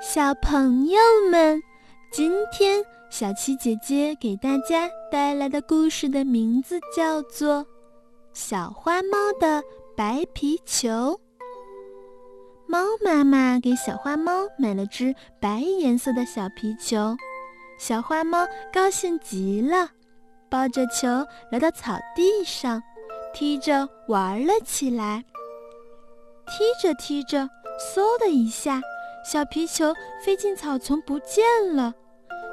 小朋友们，今天小七姐姐给大家带来的故事的名字叫做《小花猫的白皮球》。猫妈妈给小花猫买了只白颜色的小皮球，小花猫高兴极了，抱着球来到草地上，踢着玩了起来。踢着踢着，嗖的一下。小皮球飞进草丛不见了，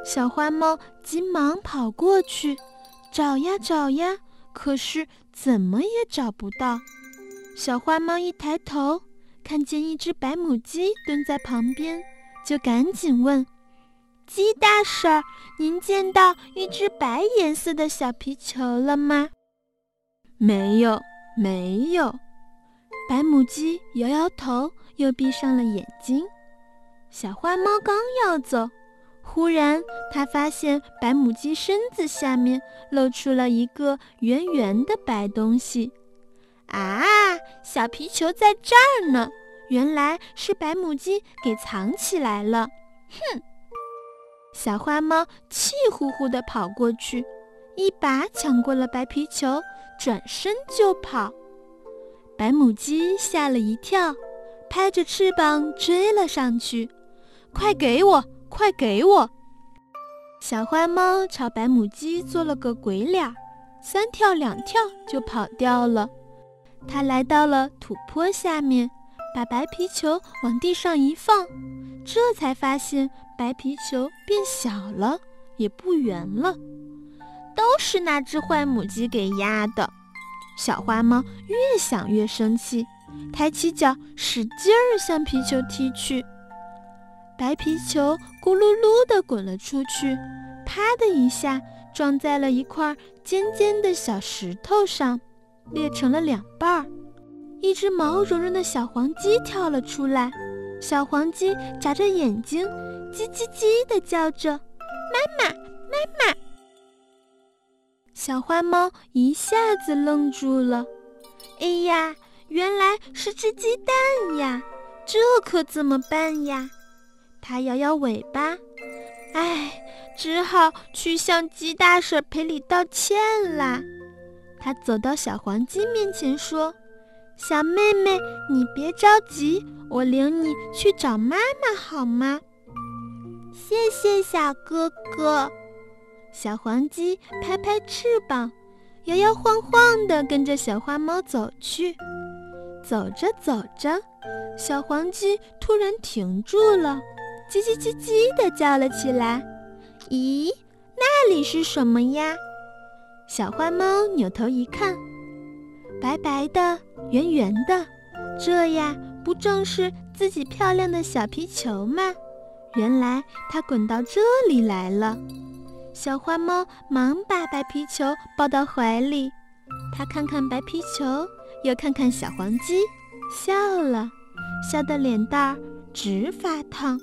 小花猫急忙跑过去，找呀找呀，可是怎么也找不到。小花猫一抬头，看见一只白母鸡蹲在旁边，就赶紧问：“鸡大婶，您见到一只白颜色的小皮球了吗？”“没有，没有。”白母鸡摇摇头，又闭上了眼睛。小花猫刚要走，忽然它发现白母鸡身子下面露出了一个圆圆的白东西。啊，小皮球在这儿呢！原来是白母鸡给藏起来了。哼！小花猫气呼呼地跑过去，一把抢过了白皮球，转身就跑。白母鸡吓了一跳，拍着翅膀追了上去。快给我！快给我！小花猫朝白母鸡做了个鬼脸，三跳两跳就跑掉了。它来到了土坡下面，把白皮球往地上一放，这才发现白皮球变小了，也不圆了。都是那只坏母鸡给压的。小花猫越想越生气，抬起脚使劲儿向皮球踢去。白皮球咕噜噜地滚了出去，啪的一下撞在了一块尖尖的小石头上，裂成了两半儿。一只毛茸茸的小黄鸡跳了出来，小黄鸡眨着眼睛，叽叽叽地叫着：“妈妈，妈妈！”小花猫一下子愣住了。哎呀，原来是只鸡蛋呀！这可怎么办呀？它摇摇尾巴，唉，只好去向鸡大婶赔礼道歉啦。它走到小黄鸡面前说：“小妹妹，你别着急，我领你去找妈妈好吗？”谢谢小哥哥。小黄鸡拍拍翅膀，摇摇晃晃地跟着小花猫走去。走着走着，小黄鸡突然停住了。叽叽叽叽地叫了起来。咦，那里是什么呀？小花猫扭头一看，白白的、圆圆的，这呀不正是自己漂亮的小皮球吗？原来它滚到这里来了。小花猫忙把白皮球抱到怀里，它看看白皮球，又看看小黄鸡，笑了，笑得脸蛋儿直发烫。